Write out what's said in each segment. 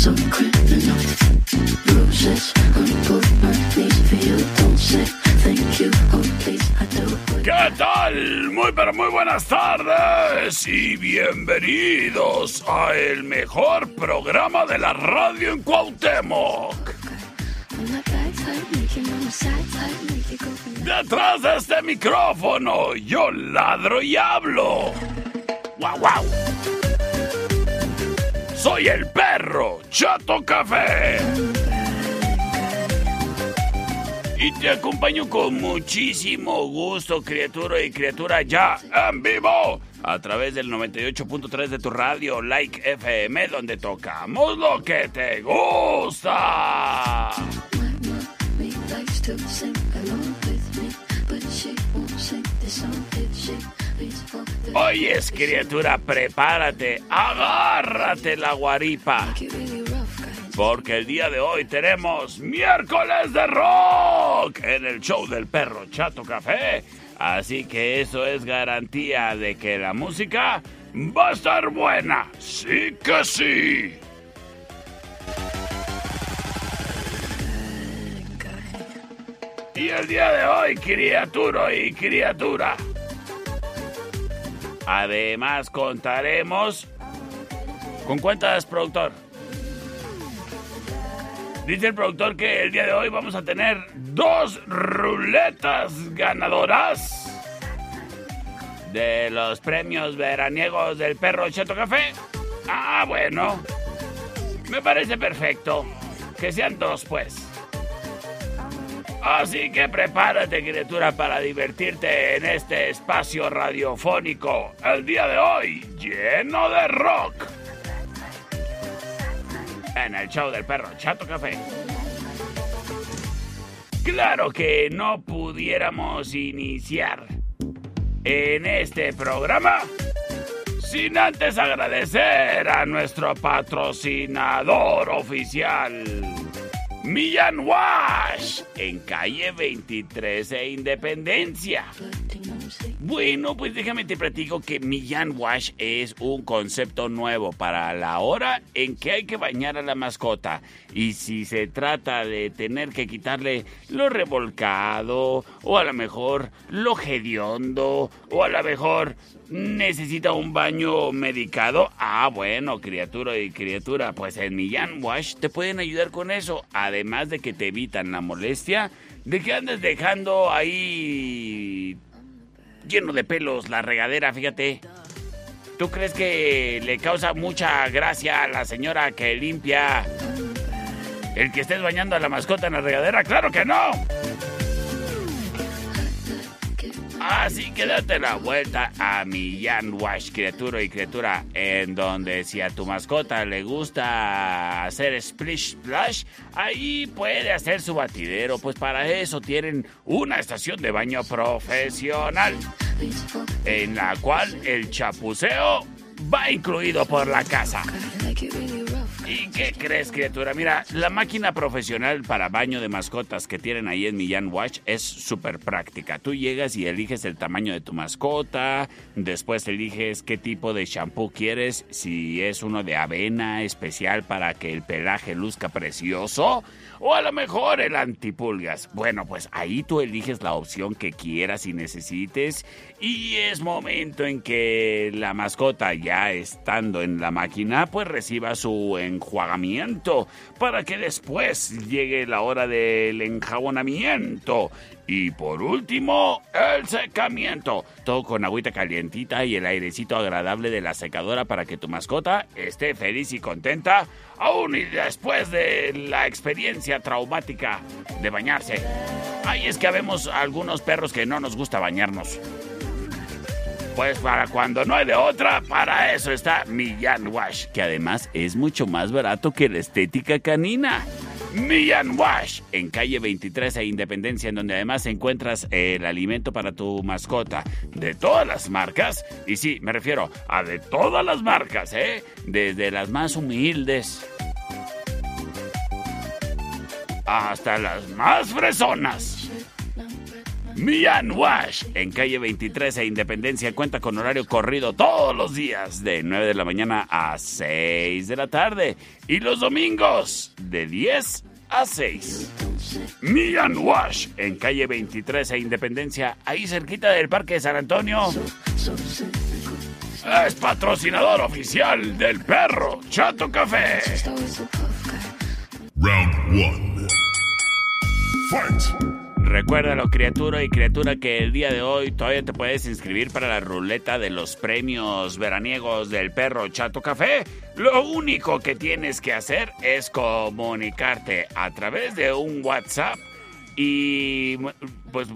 ¿Qué tal? Muy pero muy buenas tardes y bienvenidos a el mejor programa de la radio en Cuauhtémoc. Detrás de este micrófono yo ladro y hablo. ¡Guau, guau! Soy el perro Chato Café. Y te acompaño con muchísimo gusto, criatura y criatura, ya en vivo. A través del 98.3 de tu radio, Like FM, donde tocamos lo que te gusta. Oyes, criatura, prepárate, agárrate la guaripa. Porque el día de hoy tenemos miércoles de rock en el show del perro Chato Café. Así que eso es garantía de que la música va a estar buena. Sí que sí. Y el día de hoy, criatura y criatura. Además contaremos... ¿Con cuántas, productor? Dice el productor que el día de hoy vamos a tener dos ruletas ganadoras de los premios veraniegos del perro Cheto Café. Ah, bueno. Me parece perfecto. Que sean dos, pues. Así que prepárate, criatura, para divertirte en este espacio radiofónico. El día de hoy, lleno de rock. En el show del perro Chato Café. Claro que no pudiéramos iniciar en este programa sin antes agradecer a nuestro patrocinador oficial. Millán Wash, en calle 23 e Independencia. Bueno, pues déjame te platico que Millán Wash es un concepto nuevo para la hora en que hay que bañar a la mascota. Y si se trata de tener que quitarle lo revolcado, o a lo mejor lo hediondo, o a lo mejor necesita un baño medicado, ah, bueno, criatura y criatura, pues en Millán Wash te pueden ayudar con eso. Además de que te evitan la molestia de que andes dejando ahí lleno de pelos la regadera, fíjate. ¿Tú crees que le causa mucha gracia a la señora que limpia el que estés bañando a la mascota en la regadera? ¡Claro que no! Así que date la vuelta a Millán Wash, criatura y criatura, en donde si a tu mascota le gusta hacer splish splash, ahí puede hacer su batidero, pues para eso tienen una estación de baño profesional, en la cual el chapuceo va incluido por la casa. ¿Y qué crees, criatura? Mira, la máquina profesional para baño de mascotas que tienen ahí en Millán Watch es súper práctica. Tú llegas y eliges el tamaño de tu mascota, después eliges qué tipo de shampoo quieres, si es uno de avena especial para que el pelaje luzca precioso, o a lo mejor el antipulgas. Bueno, pues ahí tú eliges la opción que quieras y necesites y es momento en que la mascota ya estando en la máquina pues reciba su enjuagamiento para que después llegue la hora del enjabonamiento y por último, el secamiento. Todo con agüita calientita y el airecito agradable de la secadora para que tu mascota esté feliz y contenta, aún y después de la experiencia traumática de bañarse. Ay, es que habemos algunos perros que no nos gusta bañarnos. Pues para cuando no hay de otra, para eso está Millán Wash, que además es mucho más barato que la estética canina. Millán Wash, en calle 23 e Independencia, en donde además encuentras el alimento para tu mascota de todas las marcas. Y sí, me refiero a de todas las marcas, ¿eh? Desde las más humildes hasta las más fresonas. Millán Wash, en calle 23 e Independencia, cuenta con horario corrido todos los días, de 9 de la mañana a 6 de la tarde, y los domingos, de 10 a 6. Millán Wash, en calle 23 e Independencia, ahí cerquita del Parque de San Antonio. Es patrocinador oficial del perro Chato Café. Round 1. Fight. Recuérdalo, criatura y criatura, que el día de hoy todavía te puedes inscribir para la ruleta de los premios veraniegos del perro Chato Café. Lo único que tienes que hacer es comunicarte a través de un WhatsApp y pues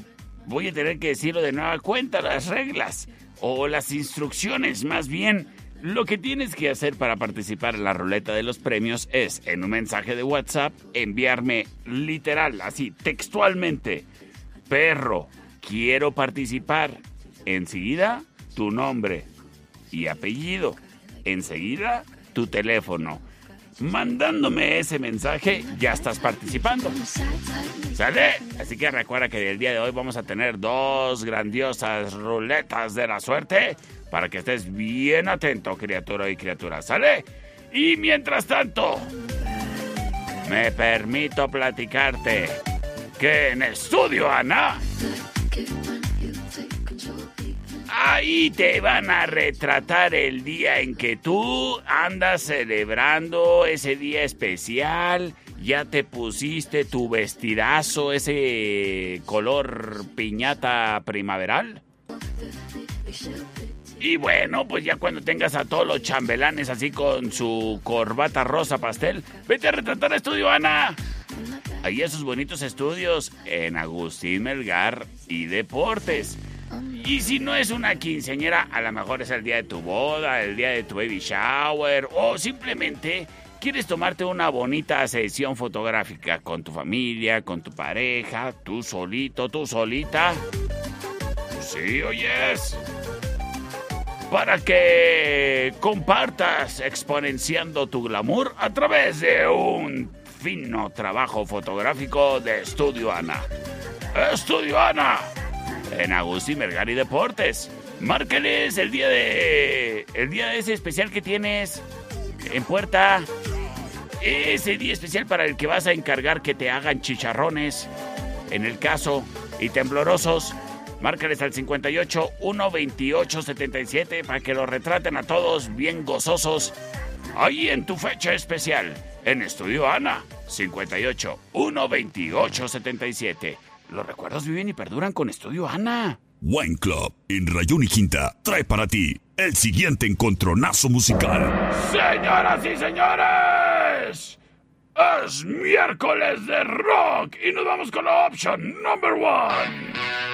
voy a tener que decirlo de nueva cuenta, las reglas o las instrucciones más bien. Lo que tienes que hacer para participar en la ruleta de los premios es, en un mensaje de WhatsApp, enviarme literal, así, textualmente, perro, quiero participar. Enseguida, tu nombre y apellido. Enseguida, tu teléfono. Mandándome ese mensaje, ya estás participando. ¿Sale? Así que recuerda que el día de hoy vamos a tener dos grandiosas ruletas de la suerte para que estés bien atento, criatura y criatura. ¿Sale? Y mientras tanto, me permito platicarte que en estudio, Ana, ahí te van a retratar el día en que tú andas celebrando ese día especial. Ya te pusiste tu vestidazo, ese color piñata primaveral. Y bueno, pues ya cuando tengas a todos los chambelanes así con su corbata rosa pastel, vete a retratar Estudio Ana. Ahí esos bonitos estudios en Agustín Melgar y Deportes. Y si no es una quinceañera, a lo mejor es el día de tu boda, el día de tu baby shower o simplemente quieres tomarte una bonita sesión fotográfica con tu familia, con tu pareja, tú solito, tú solita. Sí, oyes para que compartas exponenciando tu glamour a través de un fino trabajo fotográfico de Estudio Ana. Estudio Ana, en Agustín Mergari Deportes. Márqueles el día de. el día de ese especial que tienes en puerta. Ese día especial para el que vas a encargar que te hagan chicharrones, en el caso, y temblorosos Márcales al 58 128 77 para que lo retraten a todos bien gozosos. Ahí en tu fecha especial, en Estudio Ana, 58 128 77. Los recuerdos viven y perduran con Estudio Ana. Wine Club en Rayón y Quinta trae para ti el siguiente encontronazo musical. Señoras y señores, es miércoles de rock y nos vamos con la opción number one.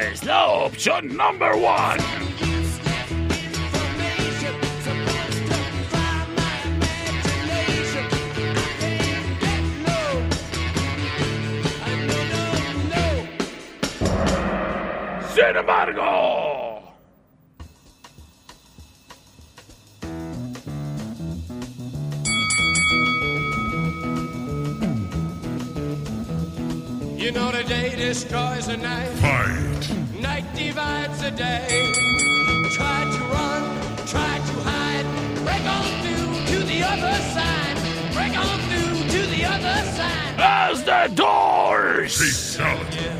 Es la opción number one. Sin embargo, You know the day destroys the night. Fight. Night divides the day. Try to run, try to hide. Break on through to the other side. Break on through to the other side. as the doors. Fatality.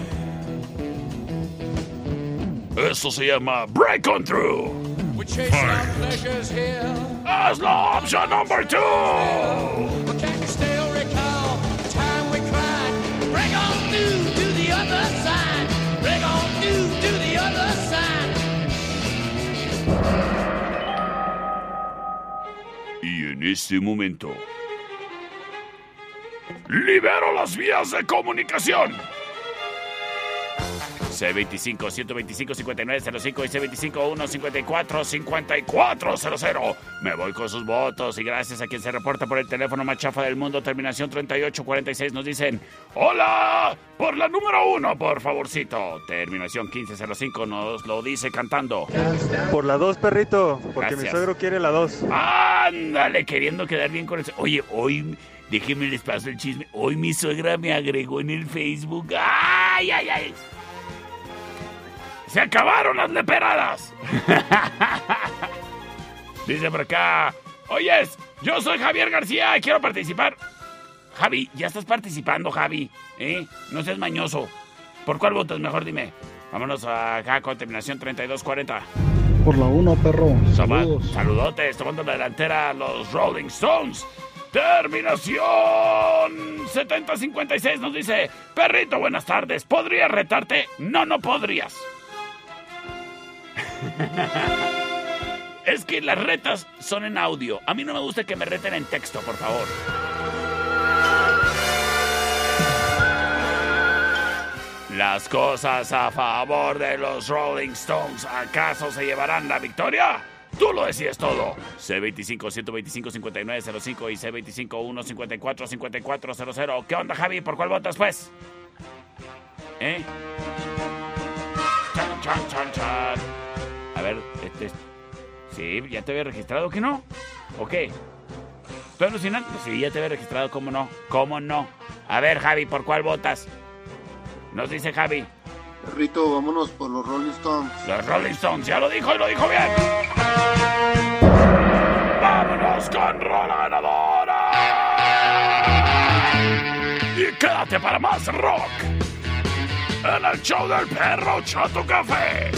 Esto se llama Break On Through. We chase Fine. our pleasures here. As la opción number two. Este momento, libero las vías de comunicación. C25 125 5905 y C25 154 5400. Me voy con sus votos y gracias a quien se reporta por el teléfono más chafa del mundo, terminación 3846, nos dicen: ¡Hola! Por la número uno, por favorcito. Terminación 1505 nos lo dice cantando. Por la 2, perrito, porque mi suegro quiere la 2. Ándale, queriendo quedar bien con el... Oye, hoy, déjenme les paso el chisme. Hoy mi suegra me agregó en el Facebook. ¡Ay, ay, ay! ¡Se acabaron las leperadas! Dice por acá... Oyes, yo soy Javier García y quiero participar. Javi, ya estás participando, Javi. ¿Eh? No seas mañoso. ¿Por cuál votas? Mejor dime. Vámonos acá con terminación 3240. Por la 1, perro. Saludos. saludotes, tomando la delantera los Rolling Stones. Terminación 7056 nos dice, perrito, buenas tardes, ¿podrías retarte? No, no podrías. es que las retas son en audio. A mí no me gusta que me reten en texto, por favor. Las cosas a favor de los Rolling Stones, ¿acaso se llevarán la victoria? Tú lo decides todo. C25 125 5905 y C25 154 5400. ¿Qué onda, Javi? ¿Por cuál votas, pues? ¿Eh? Chan, chan, chan, chan. Ver, este. Sí, ya te había registrado, ¿que no? ¿O qué? ¿Estoy alucinando? Sí, ya te había registrado, ¿cómo no? ¿Cómo no? A ver, Javi, ¿por cuál votas? Nos dice Javi. Perrito, vámonos por los Rolling Stones. Los Rolling Stones, ya lo dijo y lo dijo bien. ¡Vámonos con Rola Ganadora! Y quédate para más rock en el show del perro Chato Café.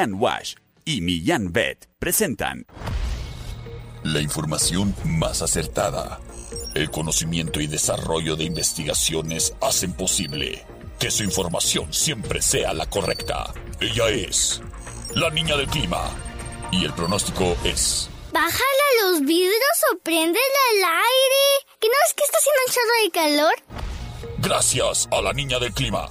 Millán Wash y Millán Vet presentan La información más acertada. El conocimiento y desarrollo de investigaciones hacen posible que su información siempre sea la correcta. Ella es la niña del clima. Y el pronóstico es... Bájale a los vidrios o préndele al aire. ¿Que no es que está haciendo un chorro de calor? Gracias a la niña del clima.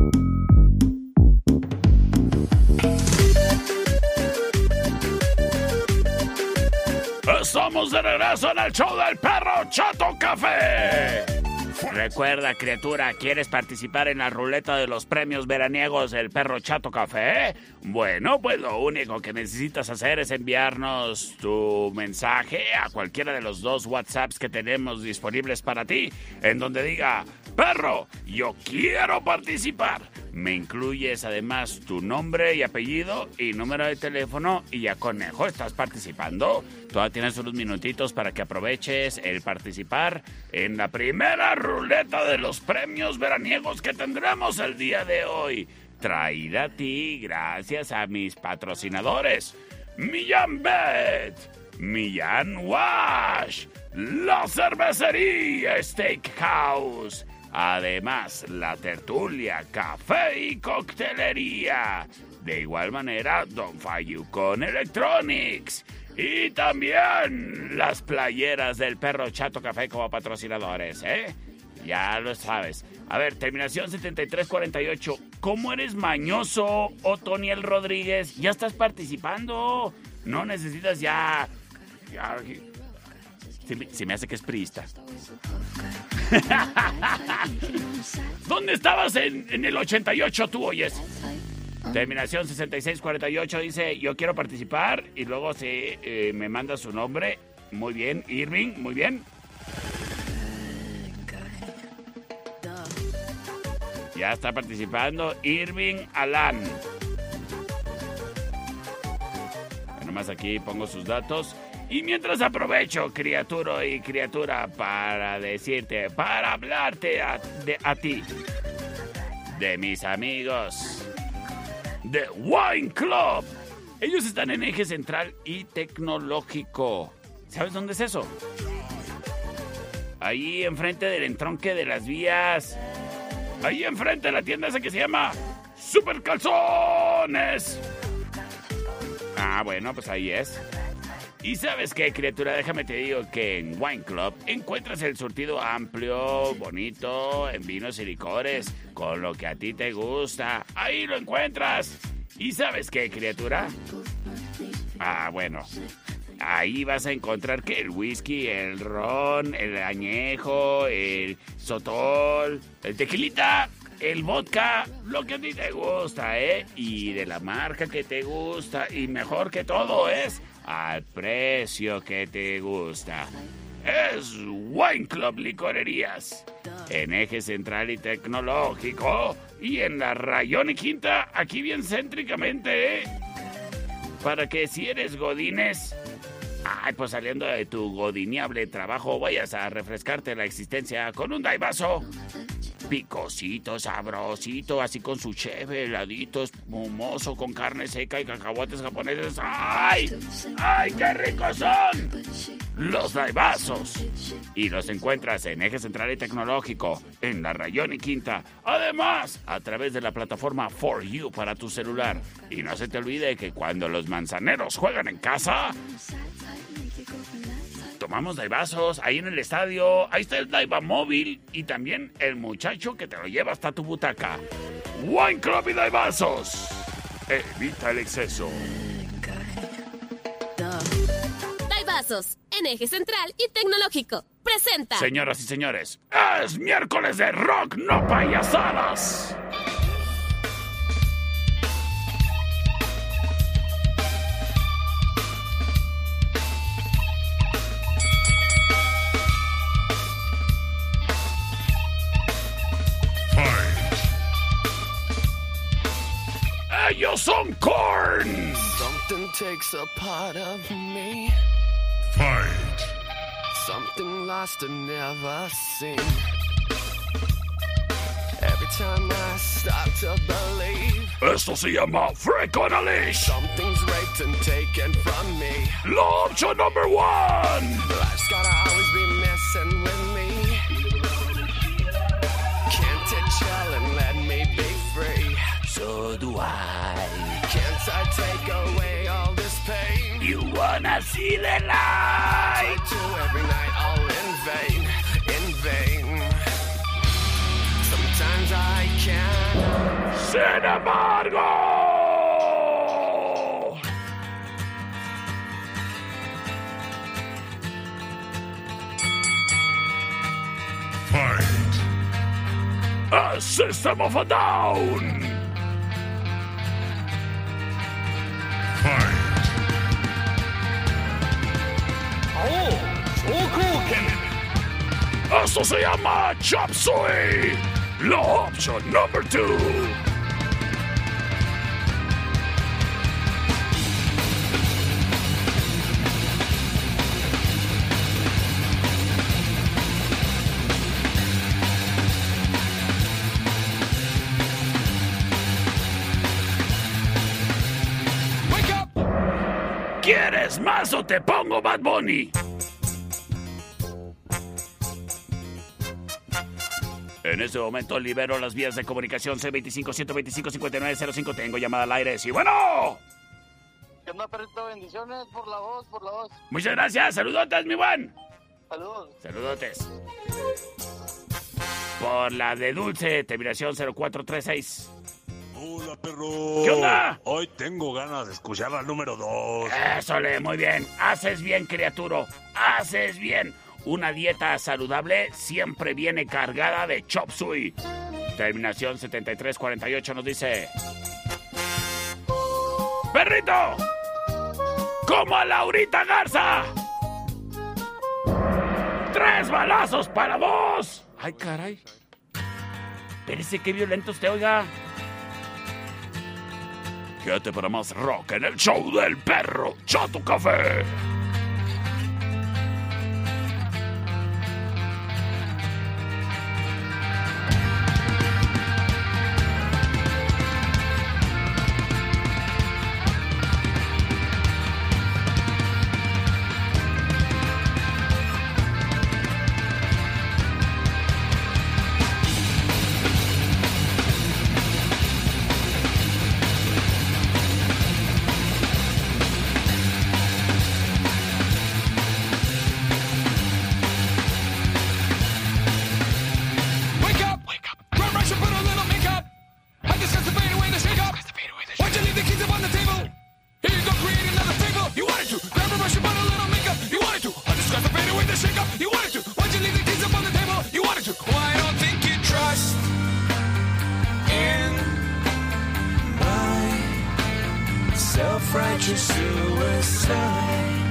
Estamos de regreso en el show del perro Chato Café. Recuerda, criatura, ¿quieres participar en la ruleta de los premios veraniegos del perro Chato Café? Bueno, pues lo único que necesitas hacer es enviarnos tu mensaje a cualquiera de los dos WhatsApps que tenemos disponibles para ti, en donde diga, perro, yo quiero participar. Me incluyes además tu nombre y apellido y número de teléfono y ya conejo, estás participando. Todavía tienes unos minutitos para que aproveches el participar en la primera ruleta de los premios veraniegos que tendremos el día de hoy. Traída a ti gracias a mis patrocinadores. Millán Bet, Millán Wash, la cervecería Steakhouse. Además, la tertulia, café y coctelería. De igual manera, Don con Electronics. Y también las playeras del perro Chato Café como patrocinadores, ¿eh? Ya lo sabes. A ver, terminación 7348. ¿Cómo eres mañoso, Otoniel Rodríguez? Ya estás participando. No necesitas ya. ya se, me, se me hace que es priista. ¿Dónde estabas en, en el 88 tú oyes? Terminación 6648 dice, yo quiero participar y luego se eh, me manda su nombre. Muy bien, Irving, muy bien. Ya está participando Irving Alan. Nomás aquí pongo sus datos. Y mientras aprovecho, criatura y criatura, para decirte, para hablarte a, de, a ti, de mis amigos, de Wine Club. Ellos están en eje central y tecnológico. ¿Sabes dónde es eso? Ahí enfrente del entronque de las vías. Ahí enfrente de la tienda esa que se llama Super Calzones. Ah, bueno, pues ahí es. Y sabes qué, criatura, déjame te digo que en Wine Club encuentras el surtido amplio, bonito, en vinos y licores, con lo que a ti te gusta. Ahí lo encuentras. ¿Y sabes qué, criatura? Ah, bueno. Ahí vas a encontrar que el whisky, el ron, el añejo, el sotol, el tequilita, el vodka, lo que a ti te gusta, ¿eh? Y de la marca que te gusta. Y mejor que todo es al precio que te gusta. Es Wine Club Licorerías. En eje central y tecnológico. Y en la Rayón y Quinta, aquí bien céntricamente, ¿eh? Para que si eres godines, ay, pues saliendo de tu godineable trabajo, vayas a refrescarte la existencia con un daivaso. Picosito, sabrosito, así con su cheve, heladito, espumoso, con carne seca y cacahuates japoneses. ¡Ay! ¡Ay, qué ricos son! Los daibazos. Y los encuentras en Eje Central y Tecnológico, en la Rayón y Quinta. Además, a través de la plataforma For You para tu celular. Y no se te olvide que cuando los manzaneros juegan en casa, tomamos daibazos ahí en el estadio. Ahí está el daiva móvil y también el muchacho que te lo lleva hasta tu butaca. Wine Club y daibazos. Evita el exceso. Daibazos, en eje central y tecnológico. Presenta. Señoras y señores, es miércoles de rock, no payasadas. Ellos some corn! Something takes a part of me. Fight. Something lost and never seen. Every time I start to believe Esto se llama Freak on a Leash. something's raped and taken from me. La opción number one. Life's gotta always be messing with me. So do I. Can't I take away all this pain? You wanna see the light? I do every night, all in vain, in vain. Sometimes I can't. Sin embargo. Fight. A System of a Down. Fight. Esto se llama Chop Suey. La opción number two. Más o te pongo Bad Bunny? En este momento libero las vías de comunicación C25-125-5905. Tengo llamada al aire. Sí, bueno. ¿Qué onda, perrito? Bendiciones por la voz, por la voz. Muchas gracias. Saludotes, mi buen. Saludos. Saludotes. Por la de Dulce, terminación 0436. Hola, perro. ¿Qué onda? Hoy tengo ganas de escuchar la número 2. Eso le, muy bien. Haces bien, criatura. Haces bien. Una dieta saludable siempre viene cargada de chop suey. Terminación 7348 nos dice... ¡Perrito! ¡Como a Laurita Garza! ¡Tres balazos para vos! ¡Ay, caray! Espérese, qué violento usted, oiga. Quédate para más rock en el show del perro Chato Café. fried suicide.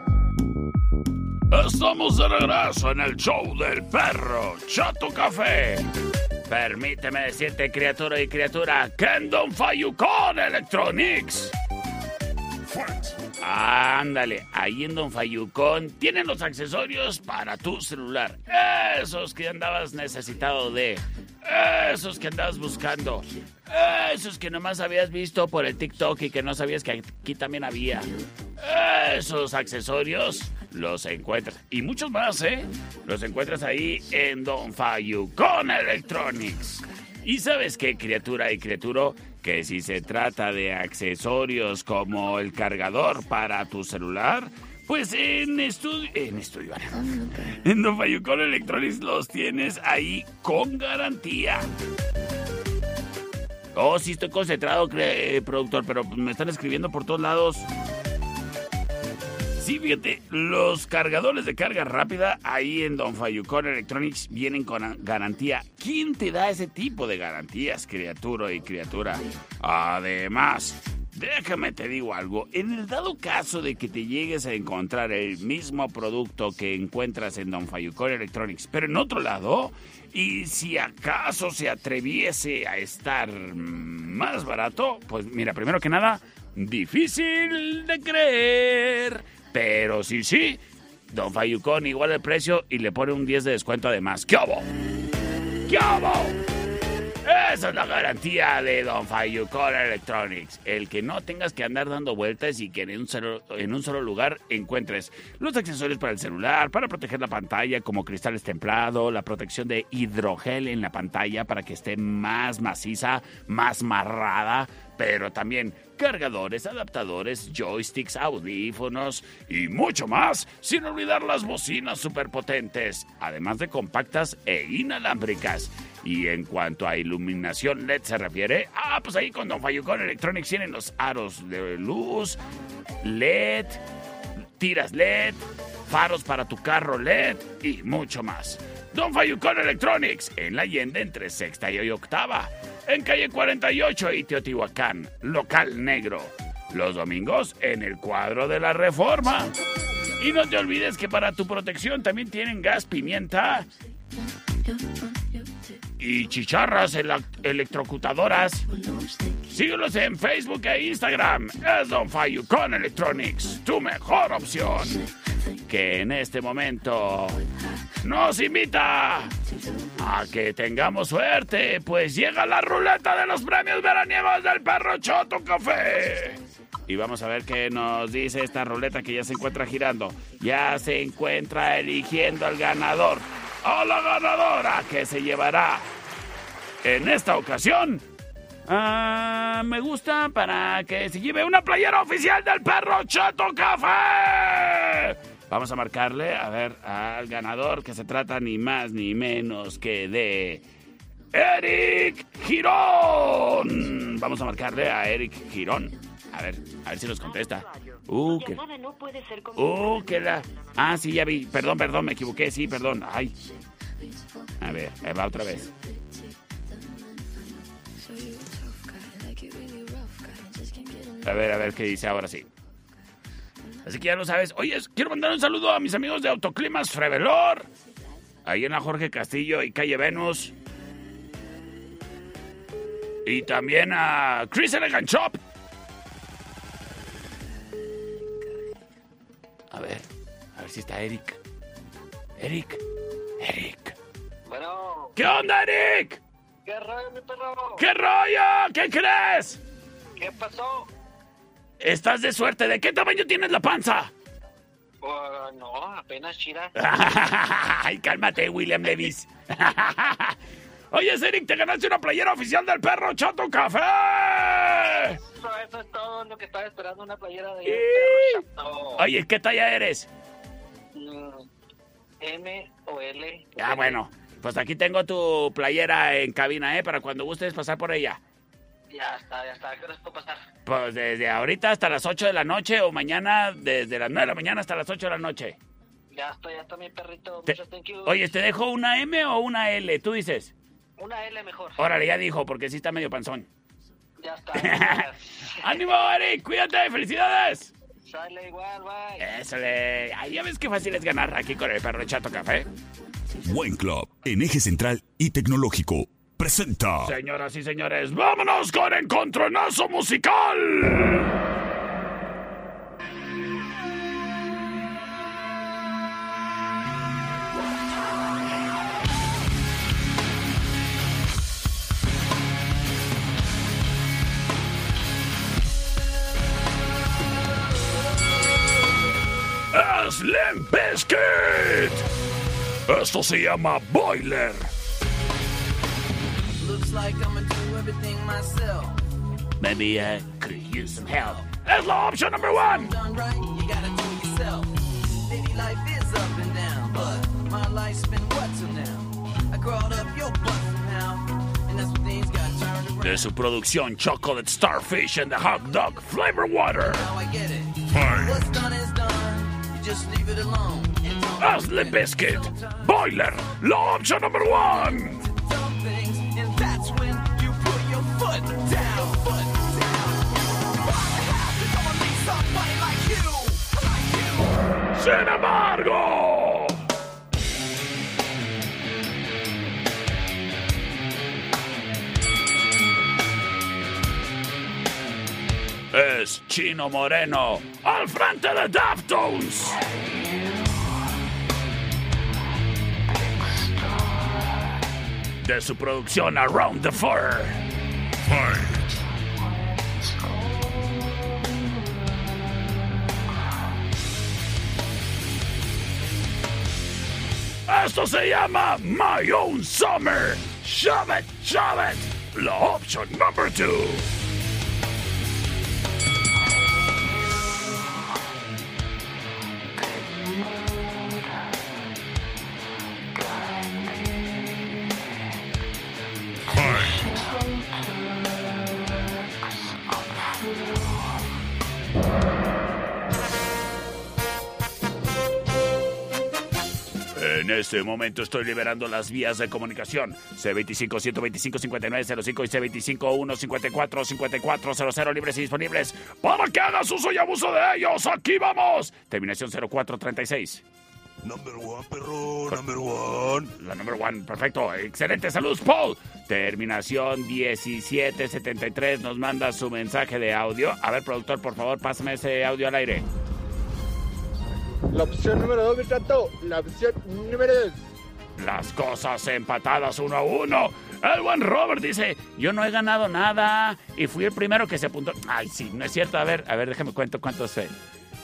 Estamos de regreso en el show del perro Chato Café. Permíteme decirte, criatura y criatura, que en Don Fayucón Electronics. Ándale, ahí en Don Fayucón tienen los accesorios para tu celular. Esos que andabas necesitado de. Esos que andabas buscando. Esos que nomás habías visto por el TikTok y que no sabías que aquí también había. Esos accesorios los encuentras. Y muchos más, ¿eh? Los encuentras ahí en Don Fayucón Electronics. Y sabes qué, criatura y criaturo, que si se trata de accesorios como el cargador para tu celular, pues en estudio. En estudio. En Don Fayucón Electronics los tienes ahí con garantía. Oh, sí, estoy concentrado, eh, productor, pero me están escribiendo por todos lados. Sí, fíjate, los cargadores de carga rápida ahí en Don Fayucón Electronics vienen con garantía. ¿Quién te da ese tipo de garantías, criatura y criatura? Además, déjame te digo algo. En el dado caso de que te llegues a encontrar el mismo producto que encuentras en Don Fayucón Electronics, pero en otro lado, y si acaso se atreviese a estar más barato, pues mira, primero que nada, difícil de creer. Pero sí, sí, Don Fayucón igual el precio y le pone un 10 de descuento además. ¿Qué hago? ¿Qué hago? Esa es la garantía de Don Fayucón Electronics. El que no tengas que andar dando vueltas y que en un, solo, en un solo lugar encuentres los accesorios para el celular, para proteger la pantalla como cristales templado, la protección de hidrogel en la pantalla para que esté más maciza, más marrada, pero también cargadores, adaptadores, joysticks, audífonos y mucho más, sin olvidar las bocinas superpotentes, además de compactas e inalámbricas. Y en cuanto a iluminación LED se refiere, ah, pues ahí con Don Fayucón Electronics tienen los aros de luz, LED, tiras LED, faros para tu carro LED y mucho más. Don Fayucón Electronics, en la Allende entre sexta y octava, en calle 48 y Teotihuacán, local negro. Los domingos en el cuadro de la Reforma. Y no te olvides que para tu protección también tienen gas pimienta y chicharras elec- electrocutadoras. Síguelos en Facebook e Instagram. Es Don Fayucón Electronics, tu mejor opción. Que en este momento nos invita a que tengamos suerte, pues llega la ruleta de los premios veraniegos del perro Choto Café. Y vamos a ver qué nos dice esta ruleta que ya se encuentra girando. Ya se encuentra eligiendo al ganador. O la ganadora que se llevará en esta ocasión. Ah, me gusta para que se lleve una playera oficial del perro Chato Café. Vamos a marcarle, a ver, al ganador que se trata ni más ni menos que de Eric Girón. Vamos a marcarle a Eric Girón. A ver, a ver si nos contesta. Uh, que... Uh, que la... Ah, sí, ya vi. Perdón, perdón, me equivoqué. Sí, perdón. Ay. A ver, ahí va otra vez. A ver, a ver qué dice ahora sí. Así que ya lo sabes. Oye, quiero mandar un saludo a mis amigos de Autoclimas Frevelor. Ahí en la Jorge Castillo y Calle Venus. Y también a Chris Elegant Shop. A ver, a ver si está Eric. Eric, Eric. Bueno, ¿Qué onda, Eric? ¿qué rollo, mi perro? ¿Qué rollo? ¿Qué crees? ¿Qué pasó? Estás de suerte. ¿De qué tamaño tienes la panza? Uh, no, apenas chira. Ay, cálmate, William Davis. Oye, Eric, te ganaste una playera oficial del perro Chato Café. Eso, eso es todo lo que estaba esperando, una playera de ¡Y! perro chato. Oye, ¿qué talla eres? Mm, M o L. Ah, bueno. Pues aquí tengo tu playera en cabina, ¿eh? Para cuando gustes pasar por ella. Ya está, ya está. ¿Qué hora puedo pasar? Pues desde ahorita hasta las 8 de la noche o mañana desde las 9 de la mañana hasta las 8 de la noche. Ya está, ya está mi perrito. Te- Muchas thank you. Oye, ¿te dejo una M o una L? Tú dices. Una L mejor. Órale, ya dijo, porque sí está medio panzón. Ya está. ¡Ánimo, Eric! ¡Cuídate! ¡Felicidades! Sale igual, bye. Eso le... Ay, ya ves qué fácil es ganar aquí con el perro Chato Café. Wine Club, en eje central y tecnológico, presenta. Señoras y señores, vámonos con Encontronazo Musical. Es Limp Bizkit. Esto se llama Boiler. Looks like I'ma do everything myself. Maybe I could use some help. Es la opción number one. Done right, you gotta do it yourself. Maybe life is up and down, but my life's been what till now? I crawled up your butt somehow, and that's when things got turned around. De su producción Chocolate Starfish and the Hot Dog Flavor Water. Now I get it. Fight. What's done is done. Just leave it alone. Es Limp Bizkit. Boiler. La opción number one. things, and that's when you put your foot down. Foot down. Why have to come and be somebody like you? Like you. Sin embargo. Es Chino Moreno al frente de Daftones. De su producción Around the Fur. Esto se llama My Own Summer. Shove it, shove it. La opción number two. Este momento estoy liberando las vías de comunicación. C25-125-5905 y C25-154-5400 libres y disponibles para que hagas uso y abuso de ellos. ¡Aquí vamos! Terminación 0436. Number one, perro. Number one. La number one, perfecto. Excelente, saludos, Paul. Terminación 1773 nos manda su mensaje de audio. A ver, productor, por favor, pásame ese audio al aire. La opción número dos, mi trato. La opción número dos. Las cosas empatadas uno a uno. El buen Robert dice, yo no he ganado nada y fui el primero que se apuntó. Ay, sí, no es cierto. A ver, a ver, déjame cuento cuántos fue.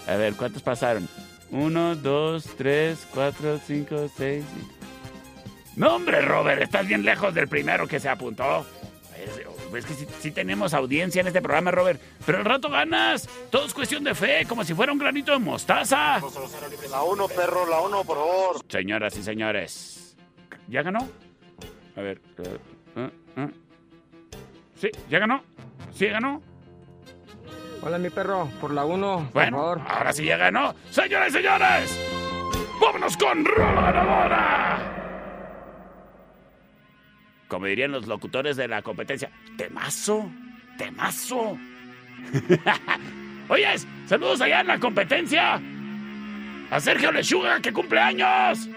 A ver, ¿cuántos pasaron? Uno, dos, tres, cuatro, cinco, seis. No, hombre, Robert, estás bien lejos del primero que se apuntó. Es, que sí, sí tenemos audiencia en este programa, Robert. Pero el rato ganas. Todo es cuestión de fe, como si fuera un granito de mostaza. La uno, perro, la uno, por favor. Señoras y señores, ¿ya ganó? A ver. eh, eh, eh. Sí, ¿ya ganó? ¿Sí ganó? Hola, mi perro. Por la uno, por Bueno, favor. ahora sí ya ganó. Señores y señores, vámonos con Rola Ganadora. Como dirían los locutores de la competencia, temazo, temazo. Oyes, saludos allá en la competencia. A Sergio Lechuga, que cumple años.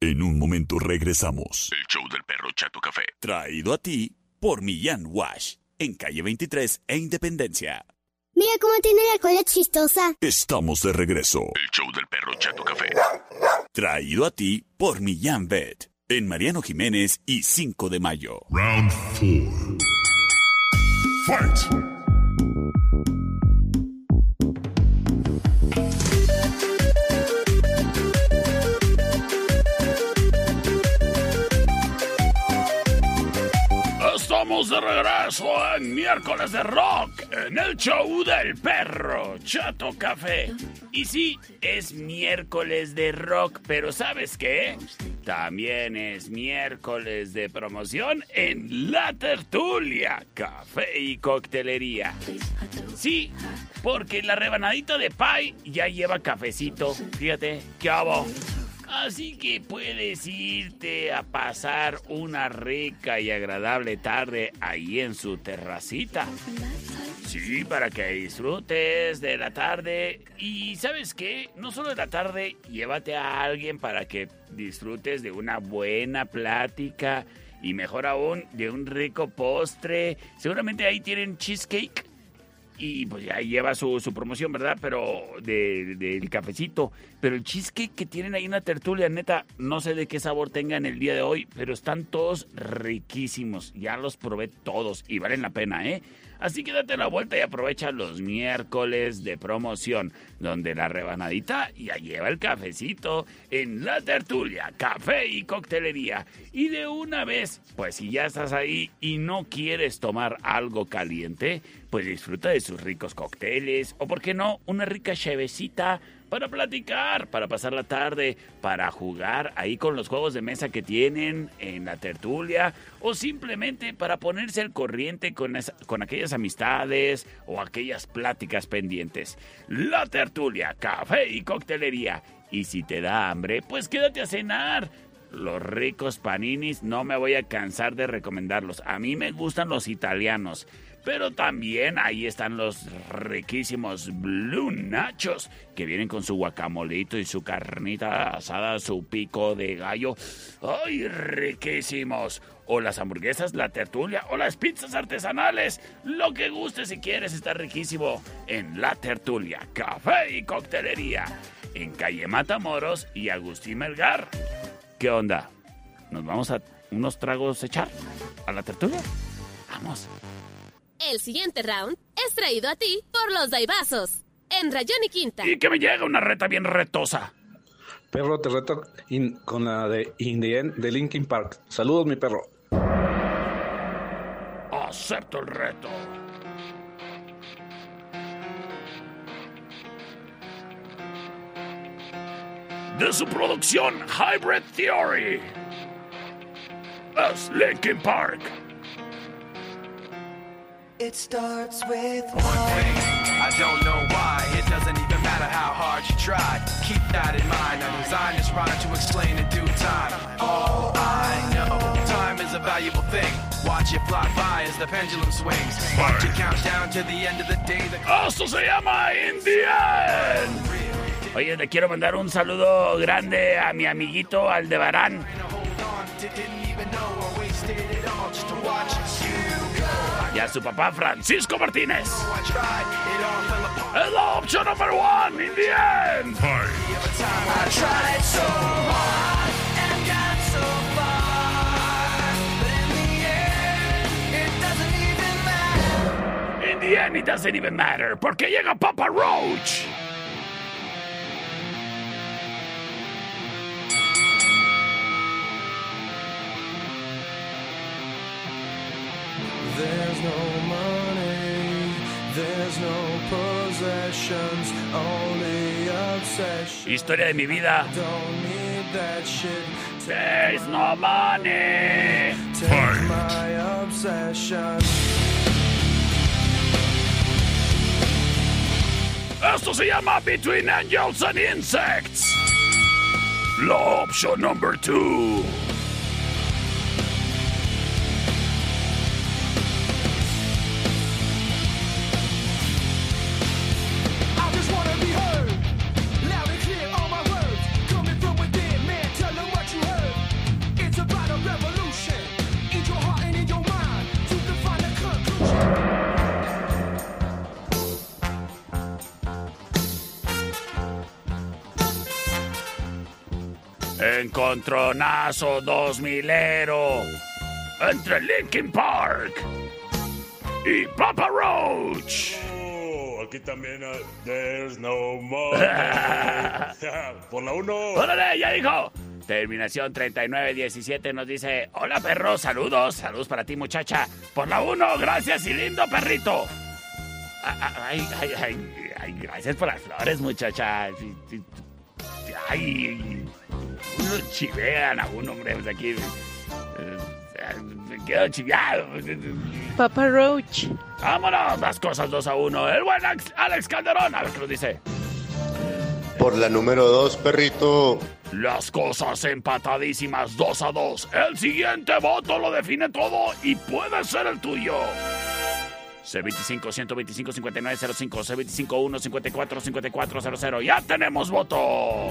En un momento regresamos. El show del perro Chato Café. Traído a ti por Millán Wash. En calle 23 e Independencia. Mira cómo tiene la cola chistosa. Estamos de regreso. El show del perro Chato Café. Traído a ti por Millán Vet. En Mariano Jiménez y 5 de mayo. Round 4. Fight. De regreso en miércoles de rock en el show del perro Chato Café. Y sí, es miércoles de rock, pero ¿sabes qué? También es miércoles de promoción en La Tertulia, café y coctelería. Sí, porque la rebanadita de pie ya lleva cafecito. Fíjate, ¿qué hago? Así que puedes irte a pasar una rica y agradable tarde ahí en su terracita. Sí, para que disfrutes de la tarde. Y sabes qué, no solo de la tarde, llévate a alguien para que disfrutes de una buena plática y mejor aún de un rico postre. Seguramente ahí tienen cheesecake y pues ya lleva su, su promoción, ¿verdad? Pero del de, del cafecito. Pero el cheesecake que tienen ahí en la tertulia, neta, no sé de qué sabor tengan el día de hoy, pero están todos riquísimos. Ya los probé todos y valen la pena, ¿eh? Así que date la vuelta y aprovecha los miércoles de promoción, donde la rebanadita ya lleva el cafecito en la tertulia, café y coctelería. Y de una vez, pues si ya estás ahí y no quieres tomar algo caliente, pues disfruta de sus ricos cócteles o, por qué no, una rica chevecita para platicar, para pasar la tarde, para jugar ahí con los juegos de mesa que tienen en la tertulia o simplemente para ponerse al corriente con, con aquellas amistades o aquellas pláticas pendientes. La café y coctelería. Y si te da hambre, pues quédate a cenar. Los ricos paninis no me voy a cansar de recomendarlos. A mí me gustan los italianos. Pero también ahí están los riquísimos Blue Nachos, que vienen con su guacamolito y su carnita asada, su pico de gallo. ¡Ay, riquísimos! O las hamburguesas, la tertulia, o las pizzas artesanales. Lo que guste si quieres está riquísimo en La Tertulia, Café y Coctelería, en calle Matamoros y Agustín Melgar. ¿Qué onda? ¿Nos vamos a unos tragos echar a la tertulia? Vamos. El siguiente round es traído a ti por los Daibazos, en Rayón y Quinta. Y que me llega una reta bien retosa. Perro, te reto in- con la de In the End de Linkin Park. Saludos, mi perro. Acepto el reto. De su producción Hybrid Theory. Es Linkin Park. It starts with one. thing. I don't know why. It doesn't even matter how hard you try. Keep that in mind. I designed this rhyme to explain in due time. All I know, time is a valuable thing. Watch it fly by as the pendulum swings. Watch it count down to the end of the day. The oh, Esto se llama Indian. Oye, le quiero mandar un saludo grande a mi amiguito Aldebarán. Y a su papá Francisco Martínez. I tried, it all fell apart. Es la opción número one, Indian. I tried so hard and got so far, but in the end, it doesn't even matter. In the end, it doesn't even matter, porque llega Papa Roach. There's no money, there's no possessions, only obsession. Historia de mi vida. Don't need that shit. There's no money. Take my obsession. Esto se llama Between Angels and Insects. La opción number two. Encontronazo 2000ero entre Linkin Park y Papa Roach. Oh, aquí también. ah, there's no more. Por la uno. ¡Órale, ya dijo! Terminación 3917 nos dice, hola perro, saludos, saludos para ti muchacha. Por la 1, gracias y lindo perrito. Ah, ah, Ay, ay, ay, ay, gracias por las flores muchacha. Ay, uno chivean a uno, hombre, pues aquí. eh, Me quedo chiveado. Papa Roach. Vámonos, las cosas 2 a 1. El buen Alex- Calderón, a ver qué nos dice. Por la número 2, perrito. Las cosas empatadísimas 2 a 2. El siguiente voto lo define todo y puede ser el tuyo. C25 125 5905 C25 1 54 5400 Ya tenemos voto.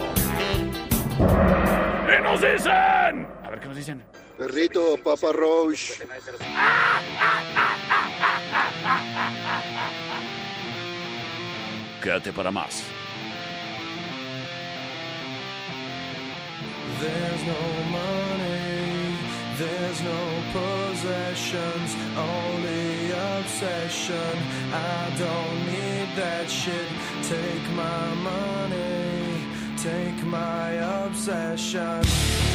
Y nos dicen. A ver qué nos dicen. Perrito, Papa Roach. Quédate para más. There's no money, there's no possessions, only obsession. I don't need that shit. Take my money, take my obsession.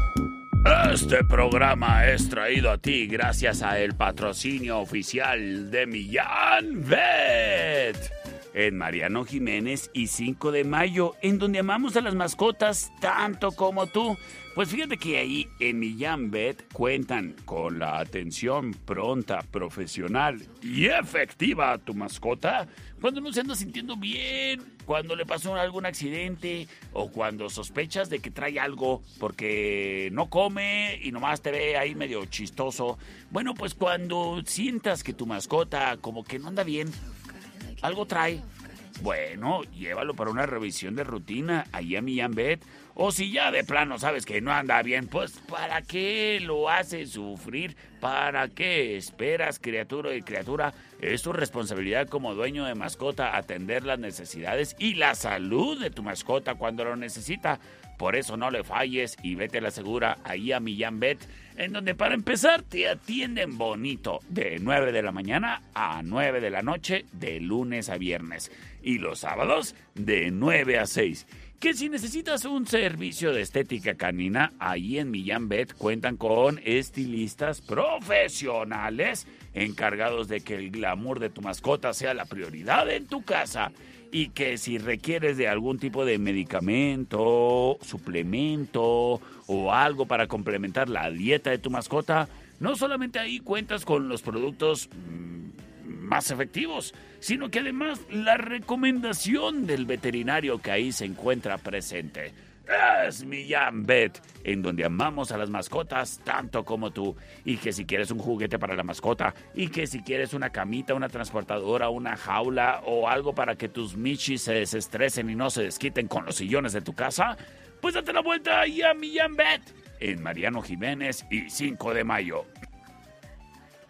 Este programa es traído a ti gracias a el patrocinio oficial de Millán Vet. En Mariano Jiménez y 5 de mayo, en donde amamos a las mascotas tanto como tú. Pues fíjate que ahí en Millán Vet cuentan con la atención pronta, profesional y efectiva a tu mascota cuando no se anda sintiendo bien, cuando le pasó algún accidente o cuando sospechas de que trae algo porque no come y nomás te ve ahí medio chistoso. Bueno, pues cuando sientas que tu mascota como que no anda bien, algo trae. Bueno, llévalo para una revisión de rutina ahí a Millán Vet. O si ya de plano sabes que no anda bien, pues ¿para qué lo haces sufrir? ¿Para qué esperas, criatura y criatura? Es tu responsabilidad como dueño de mascota atender las necesidades y la salud de tu mascota cuando lo necesita. Por eso no le falles y vete a la segura ahí a Millán Vet, en donde para empezar te atienden bonito de 9 de la mañana a 9 de la noche de lunes a viernes y los sábados de 9 a 6. Que si necesitas un servicio de estética canina, ahí en Millán Vet cuentan con estilistas profesionales encargados de que el glamour de tu mascota sea la prioridad en tu casa y que si requieres de algún tipo de medicamento, suplemento o algo para complementar la dieta de tu mascota, no solamente ahí cuentas con los productos mm, más efectivos, sino que además la recomendación del veterinario que ahí se encuentra presente. Es Millán Vet, en donde amamos a las mascotas tanto como tú. Y que si quieres un juguete para la mascota, y que si quieres una camita, una transportadora, una jaula o algo para que tus michis se desestresen y no se desquiten con los sillones de tu casa, pues date la vuelta ahí a Millán Vet, en Mariano Jiménez y 5 de mayo.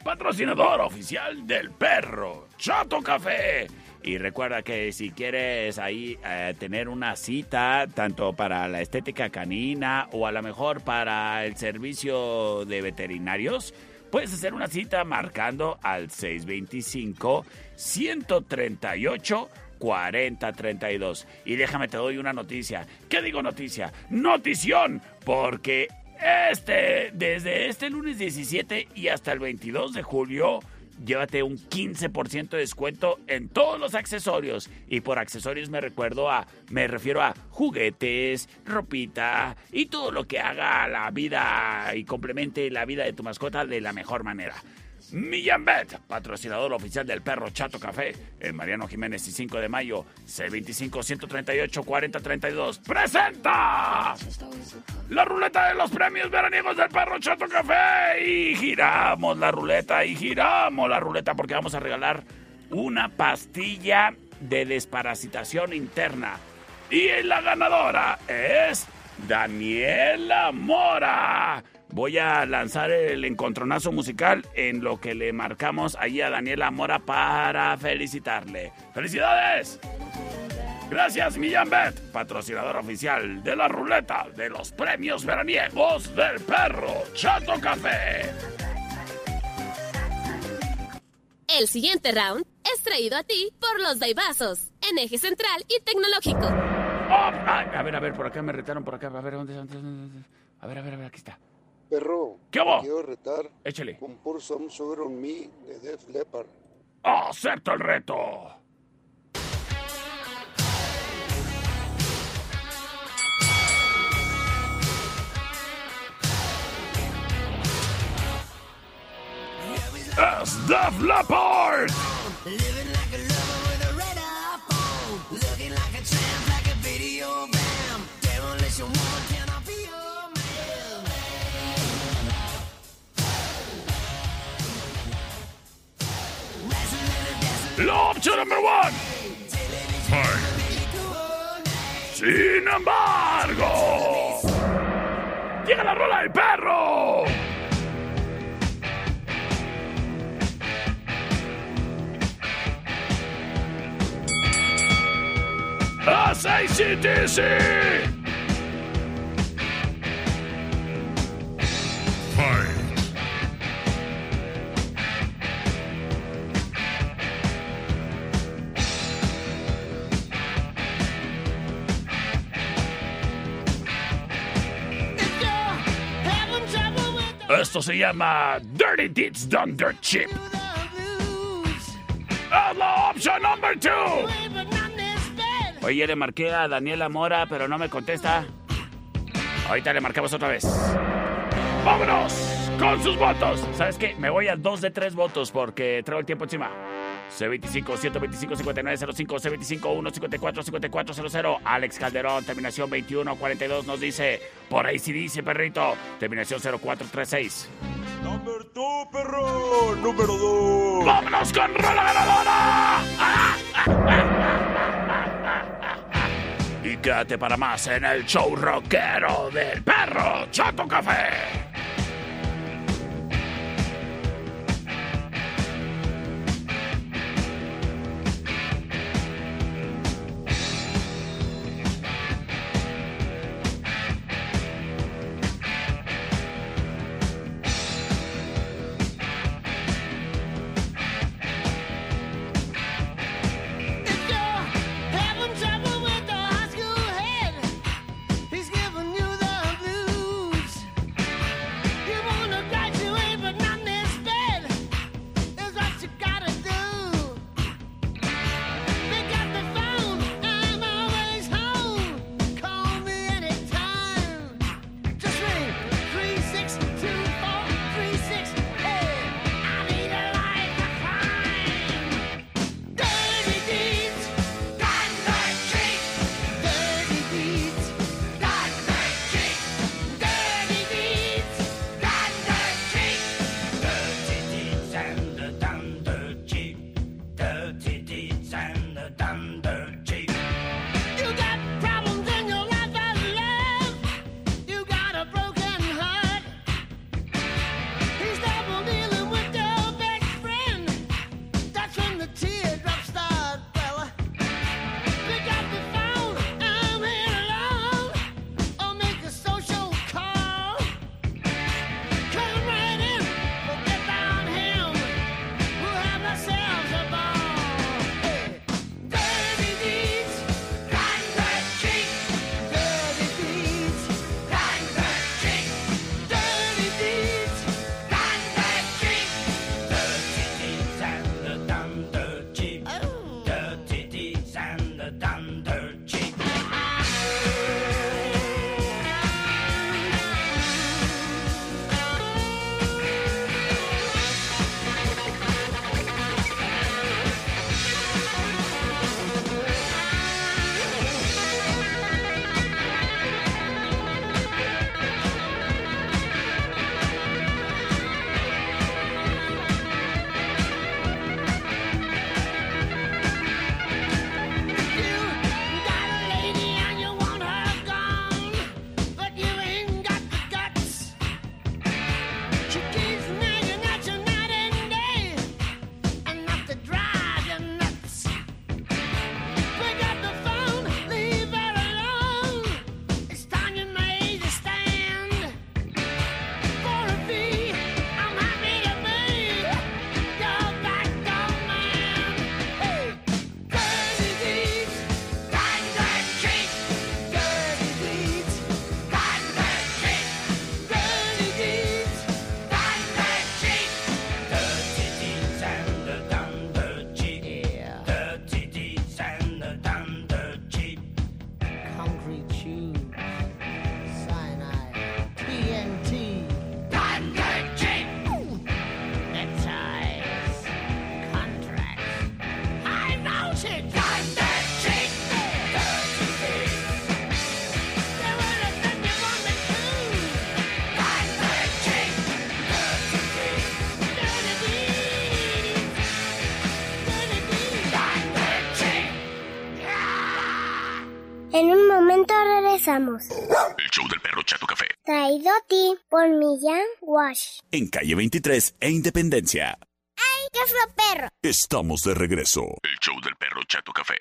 Patrocinador oficial del perro, Chato Café. Y recuerda que si quieres ahí eh, tener una cita, tanto para la estética canina o a lo mejor para el servicio de veterinarios, puedes hacer una cita marcando al 625-138. 4032. Y déjame te doy una noticia. ¿Qué digo noticia? Notición, porque este, desde este lunes 17 y hasta el 22 de julio, llévate un 15% de descuento en todos los accesorios. Y por accesorios me recuerdo a, me refiero a juguetes, ropita y todo lo que haga la vida y complemente la vida de tu mascota de la mejor manera. Millán Bet, patrocinador oficial del perro Chato Café, en Mariano Jiménez y 5 de mayo, C25-138-4032, presenta la ruleta de los premios veraniegos del perro Chato Café. Y giramos la ruleta, y giramos la ruleta porque vamos a regalar una pastilla de desparasitación interna. Y la ganadora es Daniela Mora. Voy a lanzar el encontronazo musical en lo que le marcamos ahí a Daniela Mora para felicitarle. ¡Felicidades! Gracias, Millán Bet, patrocinador oficial de la ruleta de los premios veraniegos del perro Chato Café. El siguiente round es traído a ti por los Daibazos, en eje central y tecnológico. Oh, ay, a ver, a ver, por acá me retaron, por acá. A ver, ¿dónde, dónde, dónde, dónde? A ver, a ver, a ver, aquí está. Perro, ¿Qué hubo? quiero retar Échale. con Pour Some Sugar on Me de Def Leppard. ¡Acepto el reto! Es Def Leppard! La opción número one. Sin embargo, llega la rola del perro. ¡Es ACDC! Esto se llama Dirty Deeds Done Dirt Cheap. la opción number two. Oye, le marqué a Daniela Mora, pero no me contesta. Ahorita le marcamos otra vez. ¡Vámonos! Con sus votos. ¿Sabes qué? Me voy a dos de tres votos porque traigo el tiempo encima. C25-125-5905, C25-154-5400. Alex Calderón, terminación 2142, nos dice, por ahí sí dice, perrito, terminación 0436. Número 2, perro, número 2. ¡Vámonos con rola ganadora! Y quédate para más en el show rockero del perro Chato Café. El show del perro Chato Café. Traído a ti por Millán Wash. En calle 23 e Independencia. ¡Ay, qué fue perro! Estamos de regreso. El show del perro Chato Café.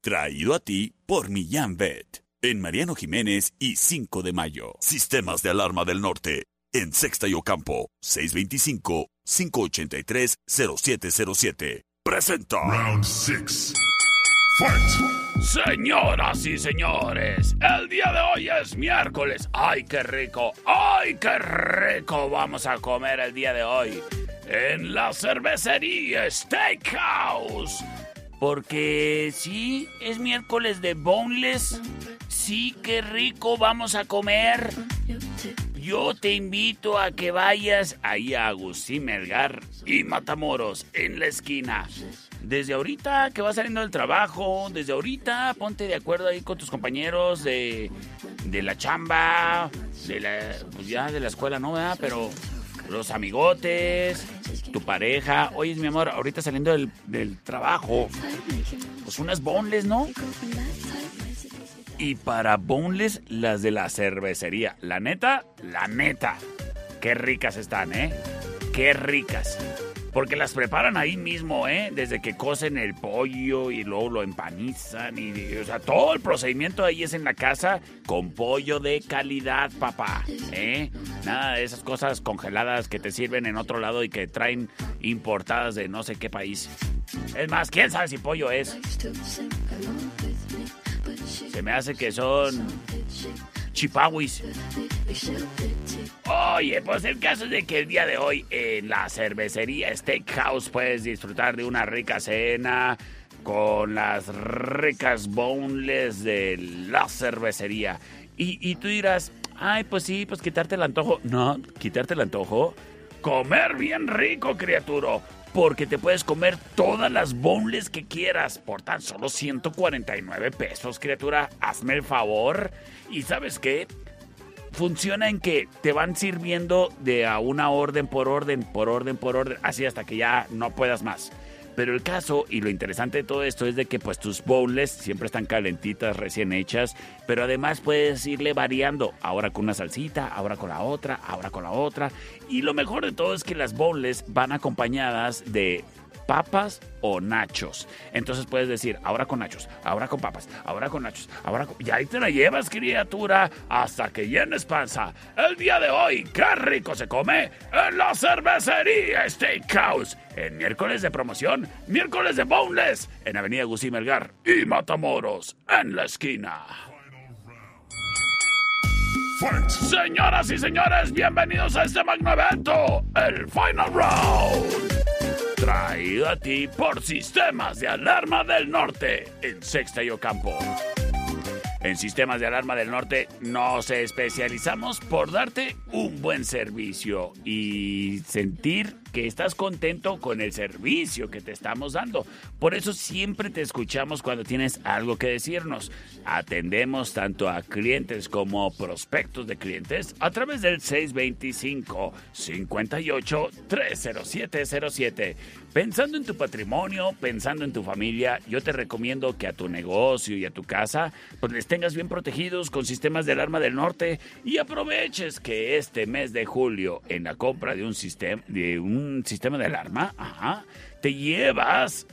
Traído a ti por Millán Vet. En Mariano Jiménez y 5 de mayo. Sistemas de alarma del norte. En Sexta y Ocampo. 625-583-0707. Presenta. Round 6. Señoras y señores, el día de hoy es miércoles. ¡Ay, qué rico! ¡Ay, qué rico! Vamos a comer el día de hoy en la cervecería Steakhouse. Porque sí, es miércoles de boneless. Sí, qué rico, vamos a comer. Yo te invito a que vayas ahí a Agustín Melgar y Matamoros, en la esquina. Desde ahorita que vas saliendo del trabajo, desde ahorita ponte de acuerdo ahí con tus compañeros de, de la chamba, de la, pues ya de la escuela, ¿no? Pero los amigotes, tu pareja. Oye, mi amor, ahorita saliendo del, del trabajo, pues unas boneless, ¿no? Y para boneless, las de la cervecería. La neta, la neta. Qué ricas están, ¿eh? Qué ricas. Porque las preparan ahí mismo, ¿eh? Desde que cocen el pollo y luego lo empanizan y, o sea, todo el procedimiento ahí es en la casa con pollo de calidad, papá, ¿eh? Nada de esas cosas congeladas que te sirven en otro lado y que traen importadas de no sé qué país. Es más, ¿quién sabe si pollo es? Se me hace que son chipawis. Oye, pues el caso es de que el día de hoy en la cervecería Steakhouse puedes disfrutar de una rica cena con las ricas boneless de la cervecería. Y, y tú dirás, ay, pues sí, pues quitarte el antojo. No, quitarte el antojo. Comer bien rico, criatura. Porque te puedes comer todas las boneless que quieras por tan solo 149 pesos, criatura. Hazme el favor. ¿Y sabes qué? Funciona en que te van sirviendo de a una orden por orden, por orden, por orden, así hasta que ya no puedas más. Pero el caso y lo interesante de todo esto es de que pues tus bowls siempre están calentitas, recién hechas, pero además puedes irle variando, ahora con una salsita, ahora con la otra, ahora con la otra. Y lo mejor de todo es que las bowls van acompañadas de papas o nachos. Entonces puedes decir, ahora con nachos, ahora con papas, ahora con nachos, ahora con... Y ahí te la llevas, criatura, hasta que llenes panza. El día de hoy, qué rico se come en la cervecería Steakhouse. En miércoles de promoción, miércoles de boneless, en Avenida Gusí Melgar y Matamoros, en la esquina. Señoras y señores, bienvenidos a este magno evento, el Final Round. Traído a ti por Sistemas de Alarma del Norte en Sexta y Ocampo. En Sistemas de Alarma del Norte nos especializamos por darte un buen servicio y sentir que estás contento con el servicio que te estamos dando. Por eso siempre te escuchamos cuando tienes algo que decirnos. Atendemos tanto a clientes como prospectos de clientes a través del 625 58 30707. Pensando en tu patrimonio, pensando en tu familia, yo te recomiendo que a tu negocio y a tu casa pues les tengas bien protegidos con sistemas de alarma del norte y aproveches que este mes de julio en la compra de un sistema de un sistema de alarma, ajá, te llevas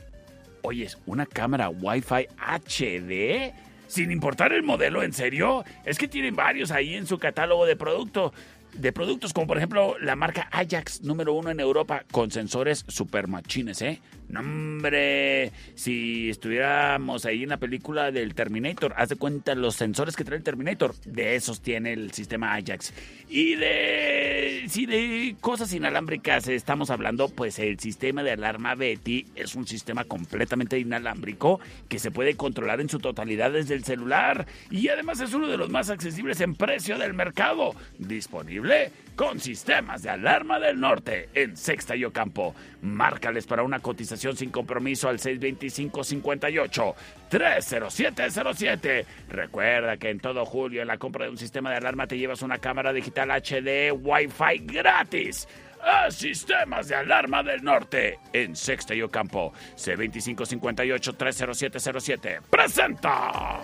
Oyes, una cámara Wi-Fi HD sin importar el modelo, ¿en serio? Es que tienen varios ahí en su catálogo de producto de productos como por ejemplo la marca Ajax número uno en Europa con sensores super machines, ¿eh? No, hombre, si estuviéramos ahí en la película del Terminator, haz de cuenta los sensores que trae el Terminator, de esos tiene el sistema Ajax. Y de, si de cosas inalámbricas estamos hablando, pues el sistema de alarma Betty es un sistema completamente inalámbrico que se puede controlar en su totalidad desde el celular y además es uno de los más accesibles en precio del mercado, disponible con sistemas de alarma del norte en Sexta y Ocampo. Márcales para una cotización sin compromiso al 625-58 30707. Recuerda que en todo julio en la compra de un sistema de alarma te llevas una cámara digital HD Wi-Fi gratis. A Sistemas de Alarma del Norte en Sexta y Ocampo. C2558-30707. ¡Presenta!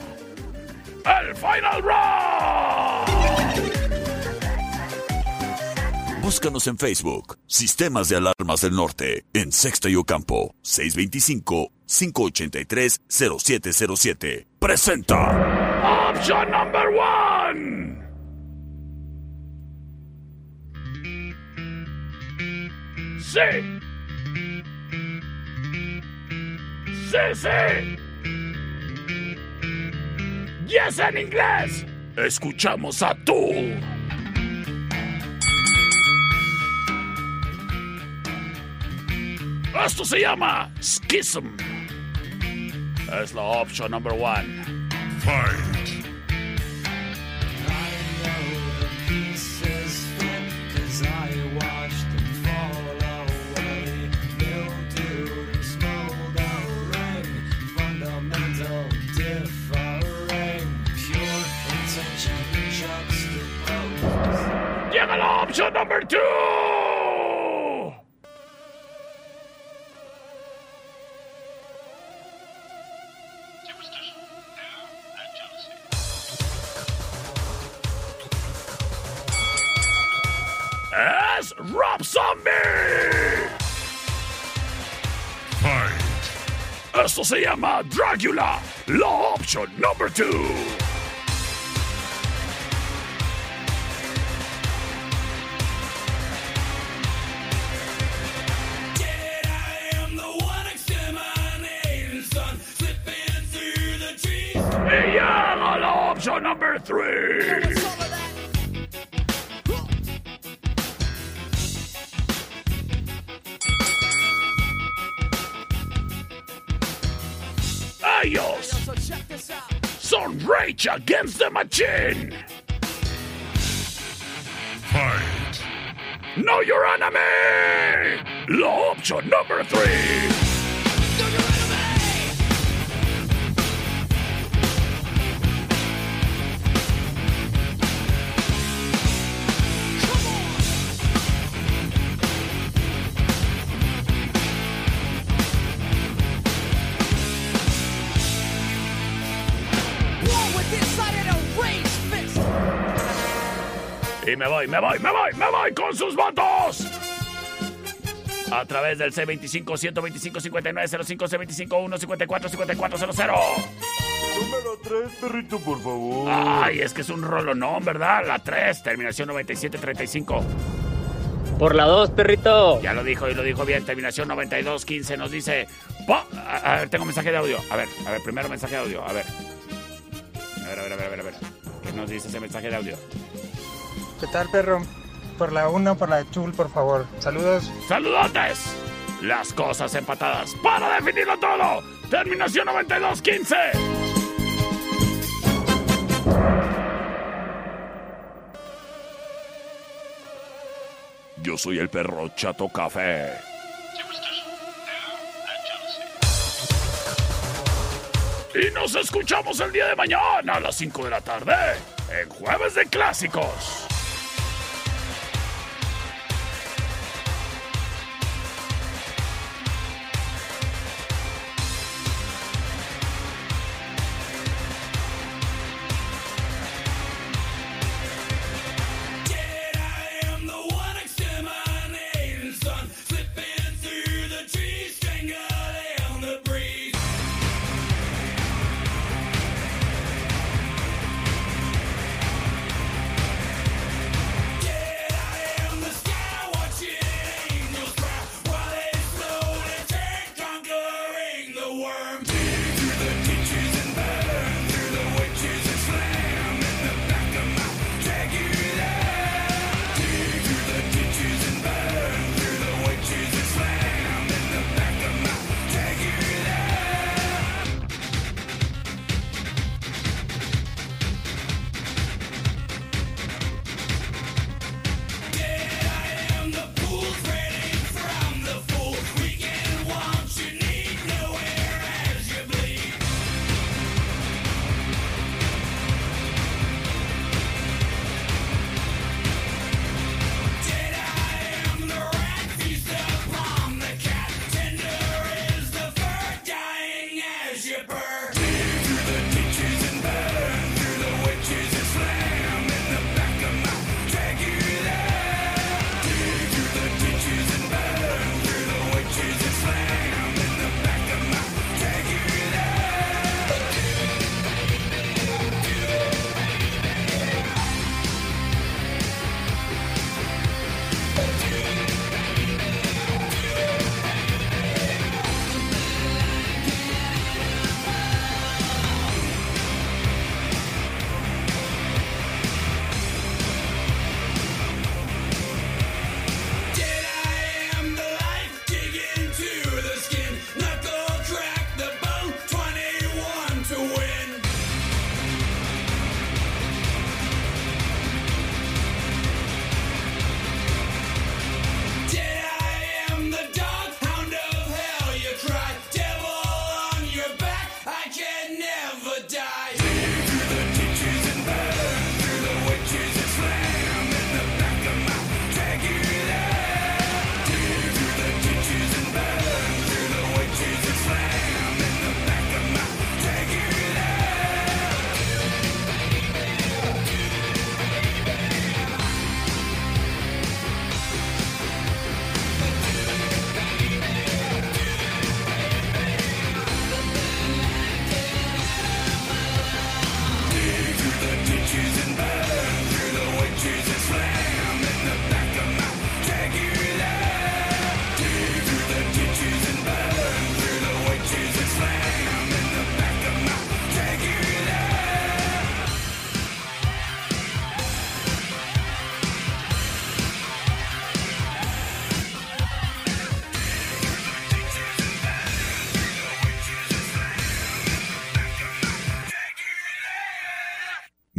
¡El Final Round! Búscanos en Facebook, Sistemas de Alarmas del Norte, en Sexta y Ocampo, 625-583-0707. Presenta. Option number one. Sí. Sí, sí. Y es en inglés. Escuchamos a tú. Esto se llama Schism. Es la opción number one. Fight. Llega la opción number two. Rob Zombie. Fight. Esto se llama Dracula. La opción number two. Y llega la opción number three. Son Rage Against the Machine. Fight. Know your enemy. La opción number three. Y me voy, me voy, me voy, me voy con sus votos. A través del C25 125 59 05 C25 1 54 54 00. Número 3, perrito, por favor. Ay, es que es un rolonón, ¿verdad? La 3, terminación 97 35. Por la 2, perrito. Ya lo dijo y lo dijo bien. Terminación 92 15 nos dice. po- A, a ver, tengo mensaje de audio. A ver, a ver, primero mensaje de audio. A ver. A ver, a ver, a ver, a ver. a ver. ¿Qué nos dice ese mensaje de audio? ¿Qué tal, perro? Por la 1, por la chul, por favor. Saludos. ¡Saludotes! Las cosas empatadas para definirlo todo. Terminación 92 15. Yo soy el perro Chato Café. Y nos escuchamos el día de mañana a las 5 de la tarde en Jueves de Clásicos.